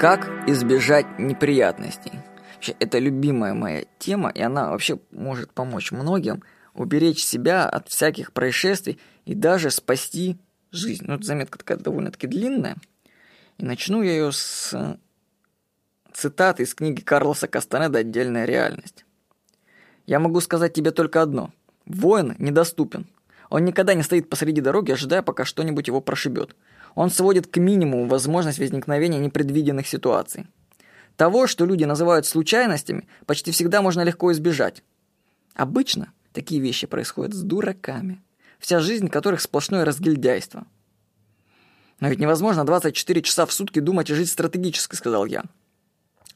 Как избежать неприятностей? Вообще, это любимая моя тема, и она вообще может помочь многим уберечь себя от всяких происшествий и даже спасти жизнь. Ну, эта заметка такая довольно-таки длинная. И начну я ее с цитаты из книги Карлоса Кастанеда «Отдельная реальность». «Я могу сказать тебе только одно. Воин недоступен. Он никогда не стоит посреди дороги, ожидая, пока что-нибудь его прошибет. Он сводит к минимуму возможность возникновения непредвиденных ситуаций. Того, что люди называют случайностями, почти всегда можно легко избежать. Обычно такие вещи происходят с дураками, вся жизнь которых сплошное разгильдяйство. Но ведь невозможно 24 часа в сутки думать и жить стратегически, сказал я.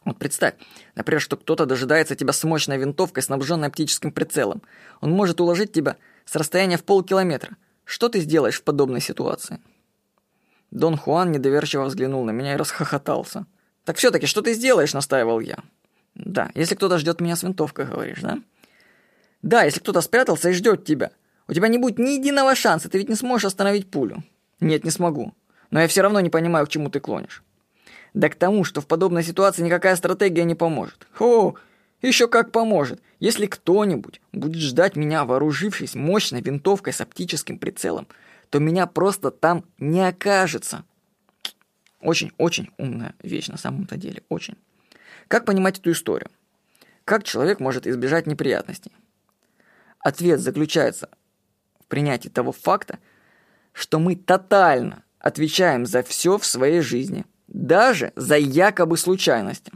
Вот представь, например, что кто-то дожидается тебя с мощной винтовкой, снабженной оптическим прицелом. Он может уложить тебя с расстояния в полкилометра. Что ты сделаешь в подобной ситуации? Дон Хуан недоверчиво взглянул на меня и расхохотался. «Так все-таки, что ты сделаешь?» – настаивал я. «Да, если кто-то ждет меня с винтовкой, говоришь, да?» «Да, если кто-то спрятался и ждет тебя. У тебя не будет ни единого шанса, ты ведь не сможешь остановить пулю». «Нет, не смогу. Но я все равно не понимаю, к чему ты клонишь». «Да к тому, что в подобной ситуации никакая стратегия не поможет». «О, еще как поможет. Если кто-нибудь будет ждать меня, вооружившись мощной винтовкой с оптическим прицелом, то меня просто там не окажется. Очень-очень умная вещь на самом-то деле, очень. Как понимать эту историю? Как человек может избежать неприятностей? Ответ заключается в принятии того факта, что мы тотально отвечаем за все в своей жизни, даже за якобы случайности.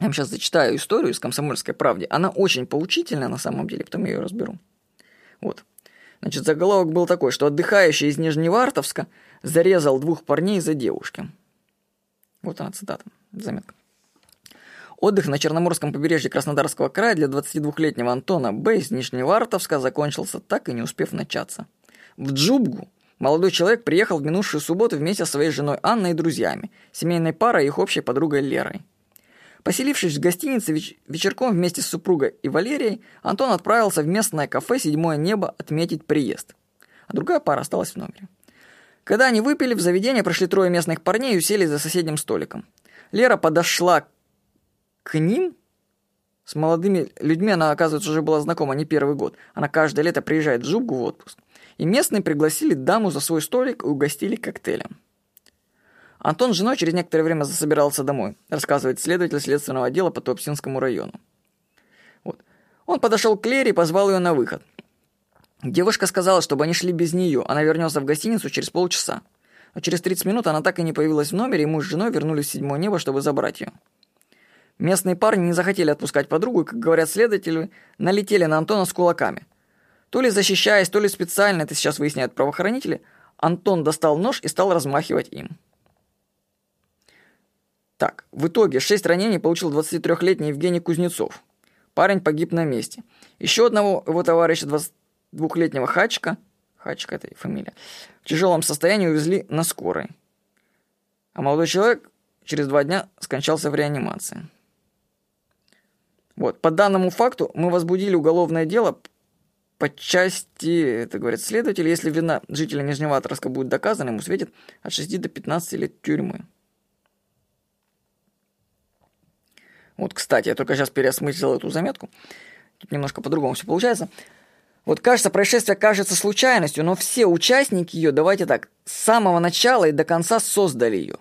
Я вам сейчас зачитаю историю из «Комсомольской правды». Она очень поучительная на самом деле, потом я ее разберу. Вот. Значит, заголовок был такой, что отдыхающий из Нижневартовска зарезал двух парней за девушки. Вот она цитата, заметка. Отдых на Черноморском побережье Краснодарского края для 22-летнего Антона Б. из Нижневартовска закончился так и не успев начаться. В Джубгу молодой человек приехал в минувшую субботу вместе со своей женой Анной и друзьями, семейной парой и их общей подругой Лерой. Поселившись в гостинице веч вечерком вместе с супругой и Валерией, Антон отправился в местное кафе «Седьмое небо» отметить приезд. А другая пара осталась в номере. Когда они выпили, в заведение прошли трое местных парней и усели за соседним столиком. Лера подошла к ним с молодыми людьми, она, оказывается, уже была знакома не первый год. Она каждое лето приезжает в Джубгу в отпуск. И местные пригласили даму за свой столик и угостили коктейлем. Антон с женой через некоторое время засобирался домой, рассказывает следователь следственного отдела по Туапсинскому району. Вот. Он подошел к Лере и позвал ее на выход. Девушка сказала, чтобы они шли без нее, она вернется в гостиницу через полчаса. Но через 30 минут она так и не появилась в номере, и муж с женой вернулись в седьмое небо, чтобы забрать ее. Местные парни не захотели отпускать подругу и, как говорят следователи, налетели на Антона с кулаками. То ли защищаясь, то ли специально, это сейчас выясняют правоохранители, Антон достал нож и стал размахивать им. Так, в итоге 6 ранений получил 23-летний Евгений Кузнецов. Парень погиб на месте. Еще одного его товарища, 22-летнего Хачка, Хачка это фамилия, в тяжелом состоянии увезли на скорой. А молодой человек через два дня скончался в реанимации. Вот, по данному факту мы возбудили уголовное дело по части, это говорят следователи, если вина жителя Нижневартовска будет доказана, ему светит от 6 до 15 лет тюрьмы. Вот, кстати, я только сейчас переосмыслил эту заметку. Тут немножко по-другому все получается. Вот кажется, происшествие кажется случайностью, но все участники ее, давайте так, с самого начала и до конца создали ее.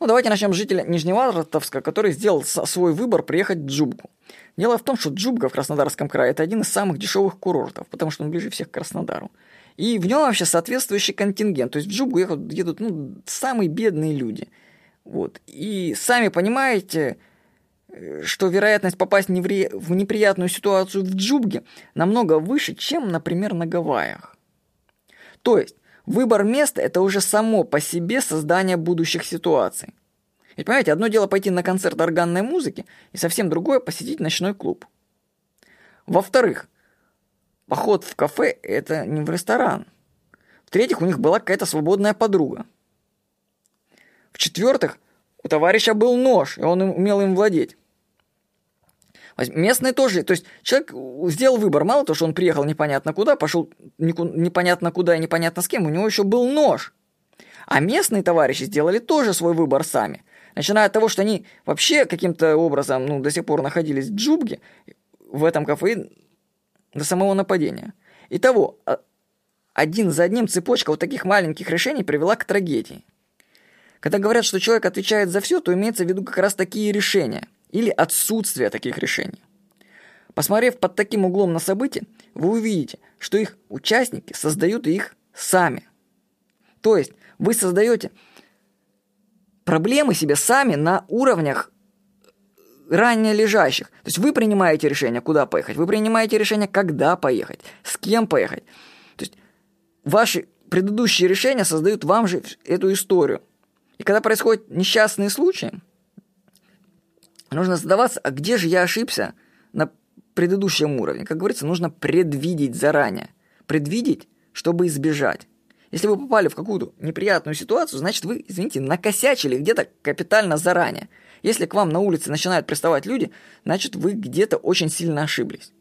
Ну, давайте начнем с жителя Нижневартовска, который сделал свой выбор приехать в Джубгу. Дело в том, что Джубга в Краснодарском крае – это один из самых дешевых курортов, потому что он ближе всех к Краснодару. И в нем вообще соответствующий контингент. То есть в Джубгу едут, едут ну, самые бедные люди. Вот. И сами понимаете, что вероятность попасть в неприятную ситуацию в Джубге намного выше, чем, например, на Гавайях. То есть, выбор места – это уже само по себе создание будущих ситуаций. Ведь, понимаете, одно дело пойти на концерт органной музыки, и совсем другое – посетить ночной клуб. Во-вторых, поход в кафе – это не в ресторан. В-третьих, у них была какая-то свободная подруга. В-четвертых, у товарища был нож, и он умел им владеть. Местные тоже, то есть человек сделал выбор, мало того, что он приехал непонятно куда, пошел непонятно куда и непонятно с кем, у него еще был нож. А местные товарищи сделали тоже свой выбор сами. Начиная от того, что они вообще каким-то образом ну, до сих пор находились в джубге в этом кафе до самого нападения. Итого, а, один за одним цепочка вот таких маленьких решений привела к трагедии. Когда говорят, что человек отвечает за все, то имеется в виду как раз такие решения или отсутствие таких решений. Посмотрев под таким углом на события, вы увидите, что их участники создают их сами. То есть вы создаете проблемы себе сами на уровнях ранее лежащих. То есть вы принимаете решение, куда поехать, вы принимаете решение, когда поехать, с кем поехать. То есть ваши предыдущие решения создают вам же эту историю. И когда происходят несчастные случаи, нужно задаваться, а где же я ошибся на предыдущем уровне? Как говорится, нужно предвидеть заранее. Предвидеть, чтобы избежать. Если вы попали в какую-то неприятную ситуацию, значит вы, извините, накосячили где-то капитально заранее. Если к вам на улице начинают приставать люди, значит вы где-то очень сильно ошиблись.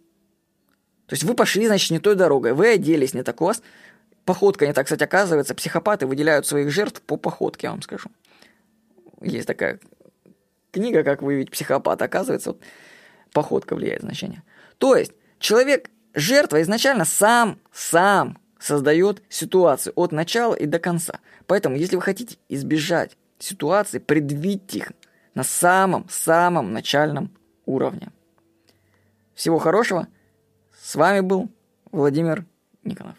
То есть вы пошли, значит, не той дорогой, вы оделись не так, у вас походка не так, кстати, оказывается, психопаты выделяют своих жертв по походке, я вам скажу. Есть такая книга, как выявить психопата, оказывается, вот походка влияет значение. То есть человек, жертва изначально сам, сам создает ситуацию от начала и до конца. Поэтому, если вы хотите избежать ситуации, предвидьте их на самом-самом начальном уровне. Всего хорошего. С вами был Владимир Никонов.